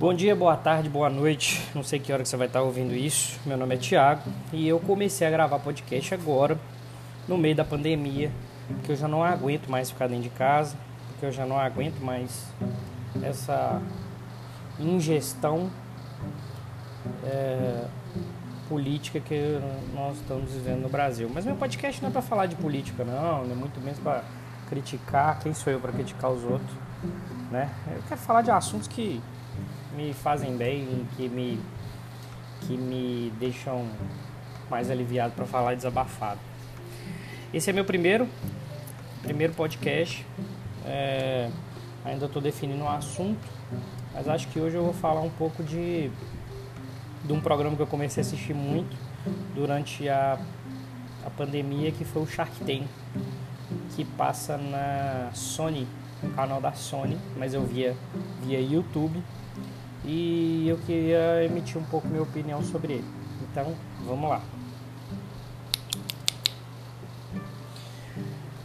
Bom dia, boa tarde, boa noite. Não sei que hora que você vai estar ouvindo isso. Meu nome é Thiago e eu comecei a gravar podcast agora, no meio da pandemia, que eu já não aguento mais ficar dentro de casa, porque eu já não aguento mais essa ingestão é, política que nós estamos vivendo no Brasil. Mas meu podcast não é para falar de política, não é muito menos para criticar. Quem sou eu para criticar os outros? Né? Eu quero falar de assuntos que me fazem bem, que me, que me deixam mais aliviado para falar desabafado. Esse é meu primeiro, primeiro podcast. É, ainda estou definindo um assunto, mas acho que hoje eu vou falar um pouco de, de um programa que eu comecei a assistir muito durante a, a pandemia, que foi o Shark Tank, que passa na Sony, canal da Sony, mas eu via via YouTube e eu queria emitir um pouco minha opinião sobre ele. Então, vamos lá.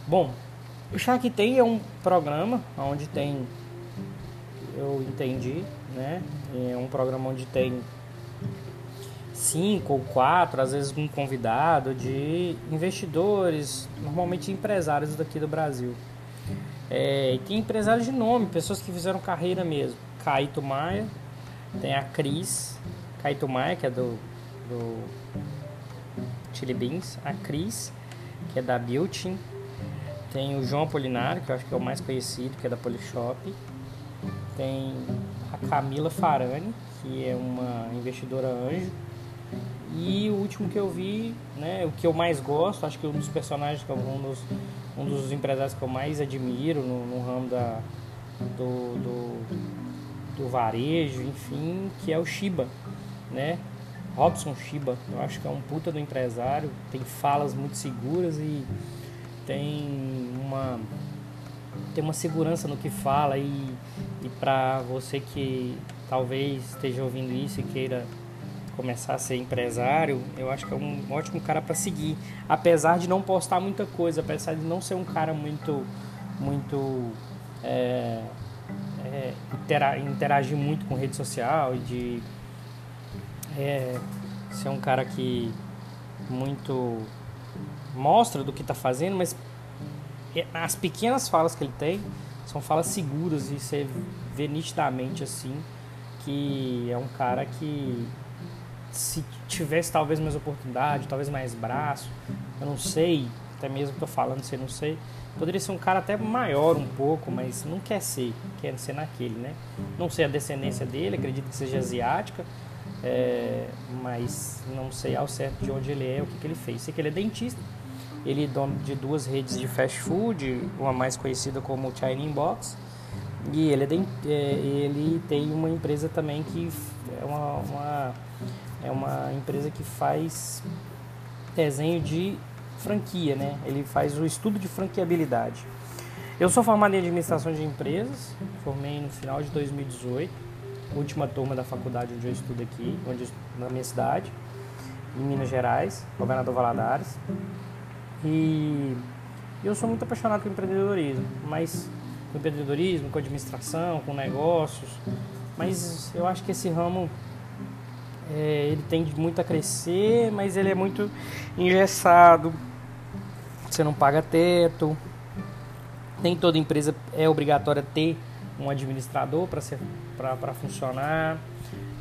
Bom, o Shark Tank é um programa onde tem, eu entendi, né? É um programa onde tem cinco ou quatro, às vezes um convidado de investidores, normalmente empresários daqui do Brasil. É, e tem empresários de nome, pessoas que fizeram carreira mesmo. Caíto Maia, tem a Cris Caito Maia, que é do, do Chili Beans. A Cris, que é da Beauty. Tem o João Apolinário, que eu acho que é o mais conhecido, que é da Polishop. Tem a Camila Farani, que é uma investidora anjo. E o último que eu vi, né, o que eu mais gosto, acho que um dos personagens, que é um dos, um dos empresários que eu mais admiro no, no ramo da, do, do do varejo, enfim, que é o Shiba, né? Robson Shiba, eu acho que é um puta do empresário, tem falas muito seguras e tem uma tem uma segurança no que fala e, e para você que talvez esteja ouvindo isso e queira começar a ser empresário, eu acho que é um ótimo cara para seguir, apesar de não postar muita coisa, apesar de não ser um cara muito muito é, é, interagir muito com rede social e de é, ser um cara que muito mostra do que está fazendo, mas é, as pequenas falas que ele tem são falas seguras e você vê nitidamente assim que é um cara que se tivesse talvez mais oportunidade, talvez mais braço, eu não sei, até mesmo estou falando se não sei, Poderia ser um cara até maior um pouco, mas não quer ser, quer ser naquele, né? Não sei a descendência dele, acredito que seja asiática, é, mas não sei ao certo de onde ele é, o que, que ele fez. Sei que ele é dentista, ele é dono de duas redes de fast food, uma mais conhecida como China Box, e ele, é dent, é, ele tem uma empresa também que é uma, uma, é uma empresa que faz desenho de franquia, né? Ele faz o estudo de franqueabilidade. Eu sou formado em administração de empresas, formei no final de 2018, última turma da faculdade onde eu estudo aqui, onde eu, na minha cidade, em Minas Gerais, Governador Valadares. E eu sou muito apaixonado por empreendedorismo, mas com empreendedorismo, com administração, com negócios, mas eu acho que esse ramo é, ele tem muito a crescer, mas ele é muito engessado. Você não paga teto. Nem toda empresa é obrigatória ter um administrador para funcionar.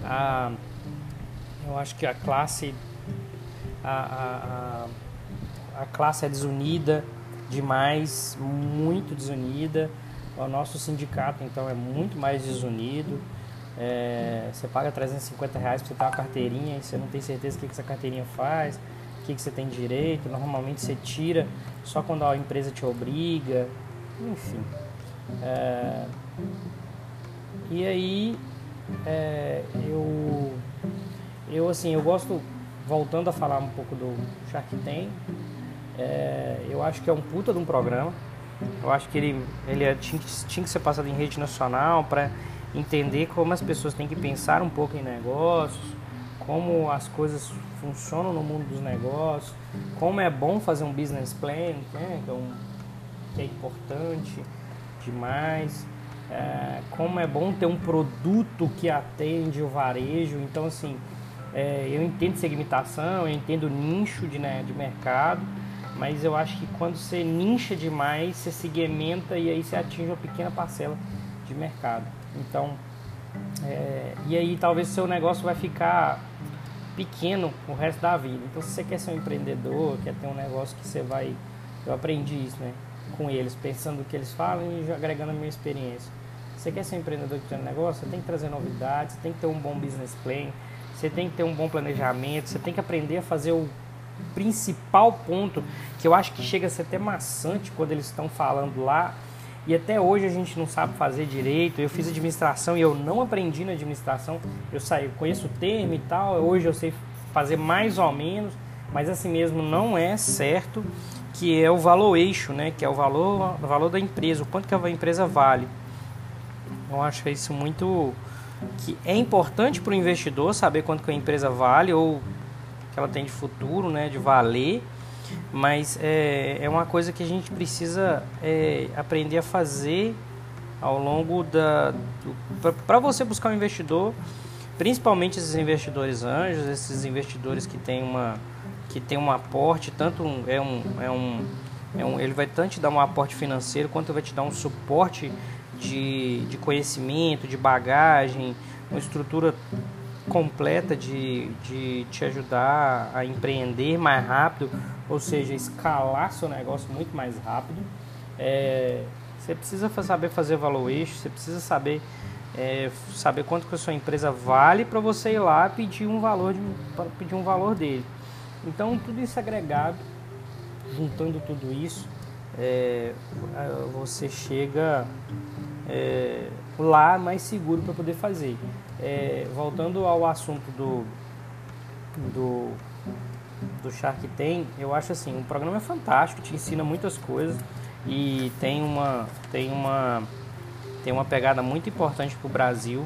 A, eu acho que a classe a, a, a, classe é desunida demais, muito desunida. O nosso sindicato então é muito mais desunido. É, você paga 350 reais para você ter uma carteirinha e você não tem certeza o que, que essa carteirinha faz, o que, que você tem direito. Normalmente você tira só quando a empresa te obriga, enfim. É, e aí é, eu, eu assim, eu gosto, voltando a falar um pouco do Shark Tank, é, eu acho que é um puta de um programa. Eu acho que ele, ele é, tinha, tinha que ser passado em rede nacional para entender como as pessoas têm que pensar um pouco em negócios, como as coisas funcionam no mundo dos negócios, como é bom fazer um business plan, né, que, é um, que é importante demais. é, como é bom ter um produto que atende o varejo. Então, assim, é, eu entendo segmentação, eu entendo nicho de, né, de mercado, mas eu acho que quando você nicha demais, você segmenta e aí você atinge uma pequena parcela de mercado. Então, é, e aí talvez seu negócio vai ficar pequeno o resto da vida. Então, se você quer ser um empreendedor, quer ter um negócio que você vai. Eu aprendi isso, né? Com eles, pensando o que eles falam e agregando a minha experiência. Você quer ser um empreendedor que tem um negócio, você tem que trazer novidades, você tem que ter um bom business plan, você tem que ter um bom planejamento, você tem que aprender a fazer o principal ponto, que eu acho que chega a ser até maçante quando eles estão falando lá, e até hoje a gente não sabe fazer direito. Eu fiz administração e eu não aprendi na administração. Eu saí, conheço o termo e tal, hoje eu sei fazer mais ou menos, mas assim mesmo não é certo que é o valor eixo, né? Que é o valor, o valor da empresa, o quanto que a empresa vale. Eu acho isso muito que é importante para o investidor saber quanto que a empresa vale ou que ela tem de futuro, né, de valer, mas é, é uma coisa que a gente precisa é, aprender a fazer ao longo da para você buscar um investidor, principalmente esses investidores anjos, esses investidores que têm uma que tem um aporte, tanto é um, é um, é um ele vai tanto te dar um aporte financeiro quanto vai te dar um suporte de, de conhecimento, de bagagem, uma estrutura completa de, de te ajudar a empreender mais rápido, ou seja, escalar seu negócio muito mais rápido. É, você precisa saber fazer eixo, você precisa saber é, saber quanto que a sua empresa vale para você ir lá pedir um valor de, pedir um valor dele. Então tudo isso agregado, juntando tudo isso, é, você chega é, lá mais seguro para poder fazer. É, voltando ao assunto do, do, do Shark Tank, eu acho assim, o programa é fantástico, te ensina muitas coisas e tem uma, tem uma, tem uma pegada muito importante para o Brasil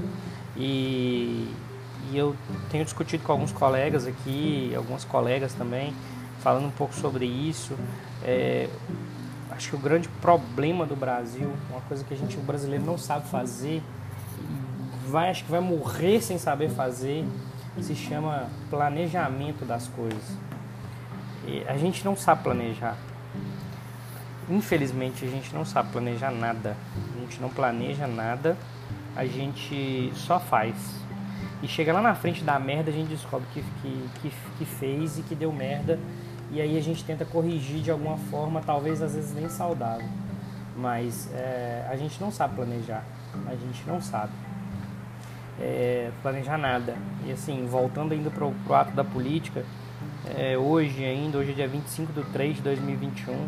e, e eu tenho discutido com alguns colegas aqui, algumas colegas também, falando um pouco sobre isso. É, acho que o grande problema do Brasil, uma coisa que a gente, o brasileiro não sabe fazer, vai, acho que vai morrer sem saber fazer, se chama planejamento das coisas. E a gente não sabe planejar. Infelizmente, a gente não sabe planejar nada. A gente não planeja nada, a gente só faz. E chega lá na frente da merda, a gente descobre que, que, que, que fez e que deu merda e aí a gente tenta corrigir de alguma forma, talvez às vezes nem saudável. Mas é, a gente não sabe planejar, a gente não sabe é, planejar nada. E assim, voltando ainda para o ato da política, é, hoje ainda, hoje é dia 25 de 3 de 2021,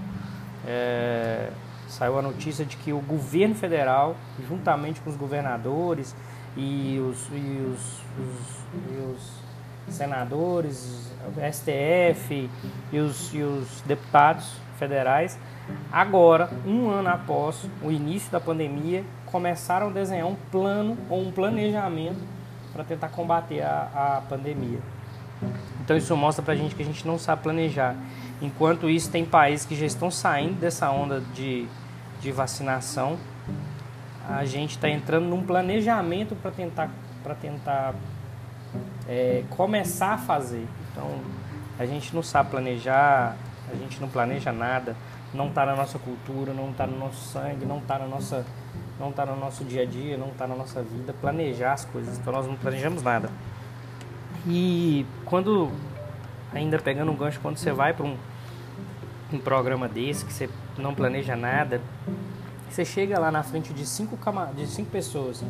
é, saiu a notícia de que o governo federal, juntamente com os governadores e os, e os, os, e os senadores, STF e os, e os deputados federais, agora, um ano após o início da pandemia, começaram a desenhar um plano ou um planejamento para tentar combater a, a pandemia. Então isso mostra para a gente que a gente não sabe planejar. Enquanto isso, tem países que já estão saindo dessa onda de, de vacinação. A gente está entrando num planejamento para tentar, tentar é, começar a fazer. Então, a gente não sabe planejar, a gente não planeja nada, não está na nossa cultura, não está no nosso sangue, não está na nossa, não está no nosso dia a dia, não está na nossa vida planejar as coisas. Então, nós não planejamos nada. E quando ainda pegando um gancho, quando você vai para um, um programa desse que você não planeja nada, você chega lá na frente de cinco, de cinco pessoas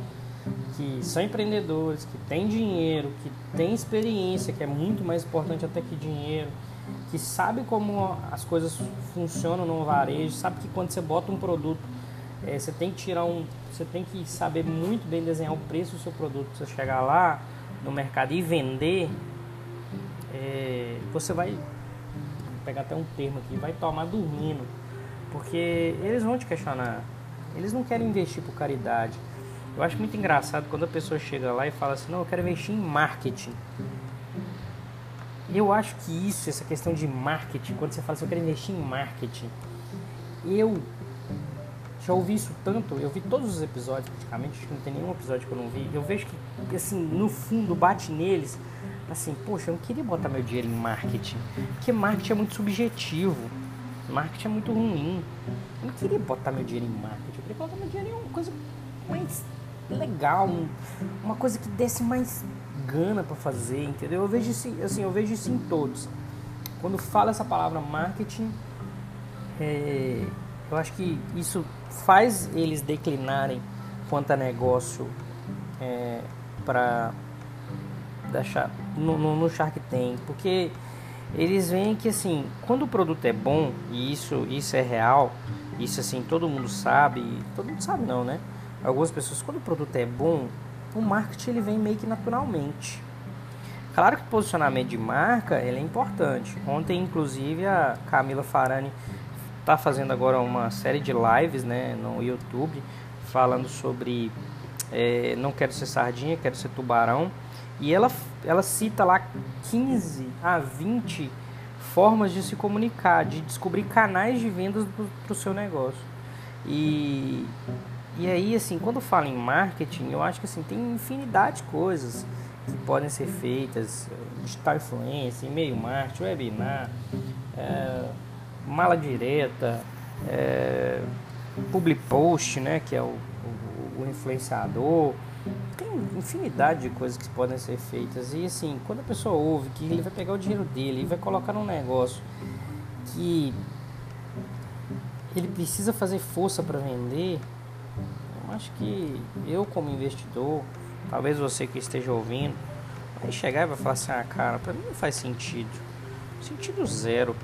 que são empreendedores, que têm dinheiro, que têm experiência, que é muito mais importante até que dinheiro, que sabe como as coisas funcionam no varejo, sabe que quando você bota um produto, é, você tem que tirar um, você tem que saber muito bem desenhar o preço do seu produto para você chegar lá no mercado e vender. É, você vai pegar até um termo aqui, vai tomar dormindo, porque eles vão te questionar. Eles não querem investir por caridade eu acho muito engraçado quando a pessoa chega lá e fala assim: não, eu quero investir em marketing. Eu acho que isso, essa questão de marketing, quando você fala assim, eu quero investir em marketing, eu já ouvi isso tanto, eu vi todos os episódios praticamente, acho que não tem nenhum episódio que eu não vi. Eu vejo que, assim, no fundo bate neles, assim, poxa, eu não queria botar meu dinheiro em marketing, porque marketing é muito subjetivo, marketing é muito ruim. Eu não queria botar meu dinheiro em marketing, eu queria botar meu dinheiro em uma coisa mais legal, uma coisa que desse mais gana para fazer, entendeu? Eu vejo isso, assim, eu vejo isso em todos. Quando fala essa palavra marketing, é, eu acho que isso faz eles declinarem quanto a negócio é, para no, no, no Shark Tank, porque eles veem que assim, quando o produto é bom e isso isso é real, isso assim todo mundo sabe, todo mundo sabe não, né? Algumas pessoas quando o produto é bom, o marketing ele vem meio que naturalmente. Claro que o posicionamento de marca ele é importante. Ontem, inclusive, a Camila Farani está fazendo agora uma série de lives né, no YouTube falando sobre é, não quero ser sardinha, quero ser tubarão. E ela, ela cita lá 15 a 20 formas de se comunicar, de descobrir canais de vendas para o seu negócio. E, e aí, assim, quando fala em marketing, eu acho que assim, tem infinidade de coisas que podem ser feitas, digital influência, e-mail marketing, webinar, é, mala direta, é, public post, né, que é o, o, o, influenciador. Tem infinidade de coisas que podem ser feitas. E assim, quando a pessoa ouve que ele vai pegar o dinheiro dele e vai colocar num negócio que ele precisa fazer força para vender, acho que eu como investidor Talvez você que esteja ouvindo vai chegar e vai falar assim: ah, cara, pra mim não faz sentido. Sentido zero.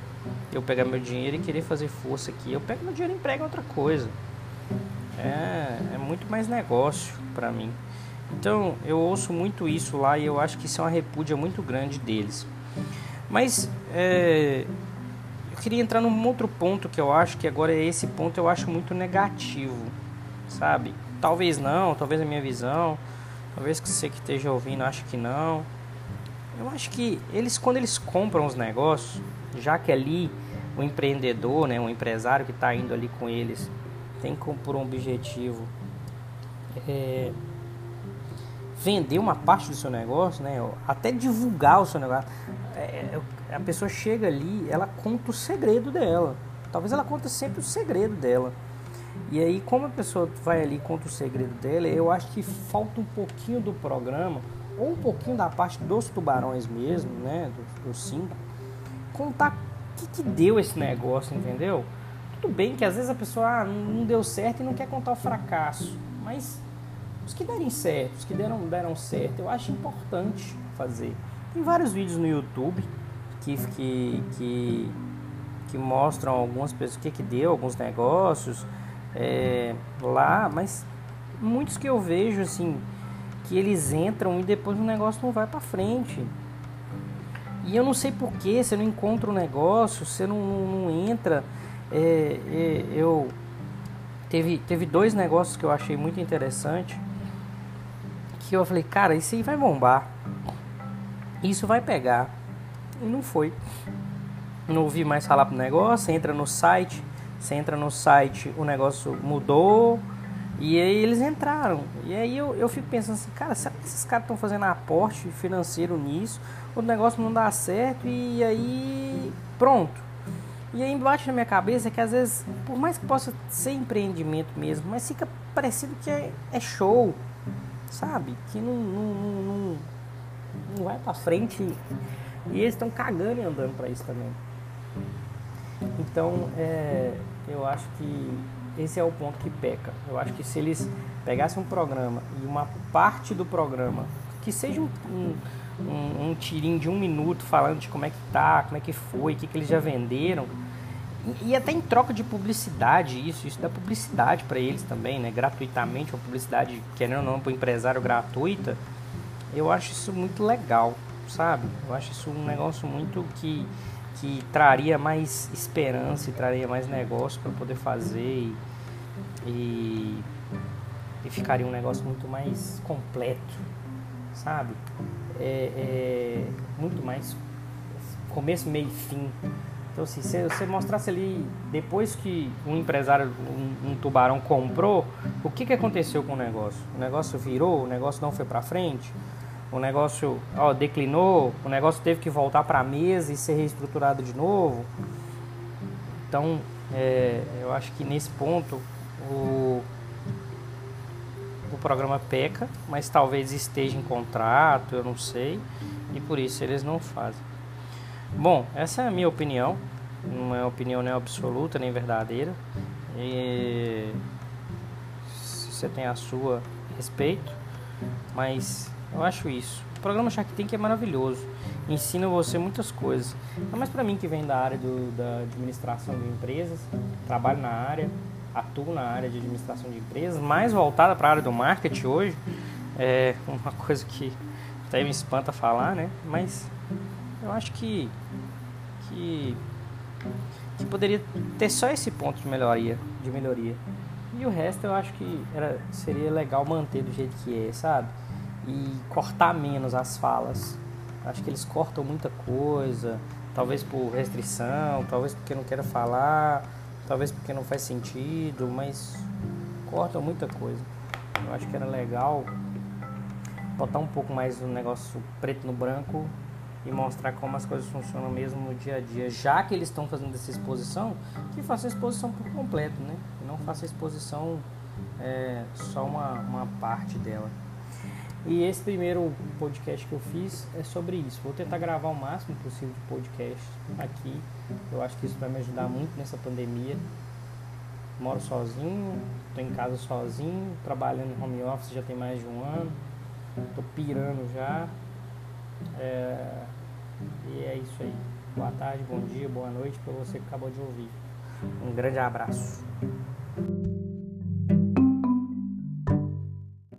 Eu pegar meu dinheiro e querer fazer força aqui. Eu pego meu dinheiro e emprego outra coisa. É, é muito mais negócio para mim. Então eu ouço muito isso lá e eu acho que isso é uma repúdia muito grande deles. Mas é, eu queria entrar num outro ponto que eu acho que agora é esse ponto eu acho muito negativo, sabe? Talvez não, talvez a minha visão. Talvez que você que esteja ouvindo ache que não. Eu acho que eles quando eles compram os negócios, já que ali o empreendedor, né, o empresário que está indo ali com eles, tem por um objetivo é, vender uma parte do seu negócio, né, até divulgar o seu negócio. É, é, a pessoa chega ali, ela conta o segredo dela. Talvez ela conte sempre o segredo dela. E aí, como a pessoa vai ali conta o segredo dela, eu acho que falta um pouquinho do programa, ou um pouquinho da parte dos tubarões mesmo, né? Dos, dos cinco, contar o que, que deu esse negócio, entendeu? Tudo bem que às vezes a pessoa ah, não deu certo e não quer contar o fracasso, mas os que derem certo, os que deram, deram certo, eu acho importante fazer. Tem vários vídeos no YouTube que, que, que, que mostram algumas pessoas o que, que deu, alguns negócios é, lá, mas muitos que eu vejo assim que eles entram e depois o negócio não vai para frente. E eu não sei porquê, você não encontra o negócio, você não, não, não entra. É, é, eu teve, teve dois negócios que eu achei muito interessante que eu falei, cara, isso aí vai bombar. Isso vai pegar. E não foi. Não ouvi mais falar pro negócio, entra no site, você entra no site, o negócio mudou e aí eles entraram. E aí eu, eu fico pensando assim, cara, será que esses caras estão fazendo aporte financeiro nisso? O negócio não dá certo e aí pronto. E aí embaixo na minha cabeça que às vezes, por mais que possa ser empreendimento mesmo, mas fica parecido que é, é show, sabe? Que não, não, não, não, vai pra frente. E eles estão cagando e andando para isso também. Então, é, eu acho que esse é o ponto que peca. Eu acho que se eles pegassem um programa e uma parte do programa, que seja um, um, um tirinho de um minuto falando de como é que tá, como é que foi, o que, que eles já venderam, e, e até em troca de publicidade, isso, isso dá publicidade para eles também, né? Gratuitamente, uma publicidade, querendo ou não, para o empresário gratuita, eu acho isso muito legal, sabe? Eu acho isso um negócio muito que que traria mais esperança e traria mais negócio para poder fazer e, e, e, ficaria um negócio muito mais completo, sabe? É, é, muito mais começo, meio e fim, Então, assim, se você mostrasse ali, depois que um empresário, um, um, tubarão comprou, o que, que aconteceu com o negócio? O negócio virou, o negócio não foi para frente, o negócio ó, declinou, o negócio teve que voltar para a mesa e ser reestruturado de novo. Então, é, eu acho que nesse ponto o, o programa peca, mas talvez esteja em contrato, eu não sei, e por isso eles não fazem. Bom, essa é a minha opinião, não é opinião nem absoluta nem verdadeira. E se você tem a sua, respeito, mas eu acho isso. O programa Shark Tank é maravilhoso, ensina você muitas coisas. Não mais para mim que vem da área do, da administração de empresas, trabalho na área, atuo na área de administração de empresas, mais voltada para a área do marketing hoje, é uma coisa que até me espanta falar, né? Mas eu acho que, que, que poderia ter só esse ponto de melhoria, de melhoria. E o resto eu acho que era, seria legal manter do jeito que é, sabe? E cortar menos as falas. Acho que eles cortam muita coisa, talvez por restrição, talvez porque não querem falar, talvez porque não faz sentido, mas cortam muita coisa. Eu acho que era legal botar um pouco mais o negócio preto no branco e mostrar como as coisas funcionam mesmo no dia a dia. Já que eles estão fazendo essa exposição, que faça a exposição por completo, né? E não faça a exposição é, só uma, uma parte dela. E esse primeiro podcast que eu fiz é sobre isso. Vou tentar gravar o máximo possível de podcast aqui. Eu acho que isso vai me ajudar muito nessa pandemia. Moro sozinho, estou em casa sozinho, trabalhando em home office já tem mais de um ano. Estou pirando já. É, e é isso aí. Boa tarde, bom dia, boa noite para você que acabou de ouvir. Um grande abraço.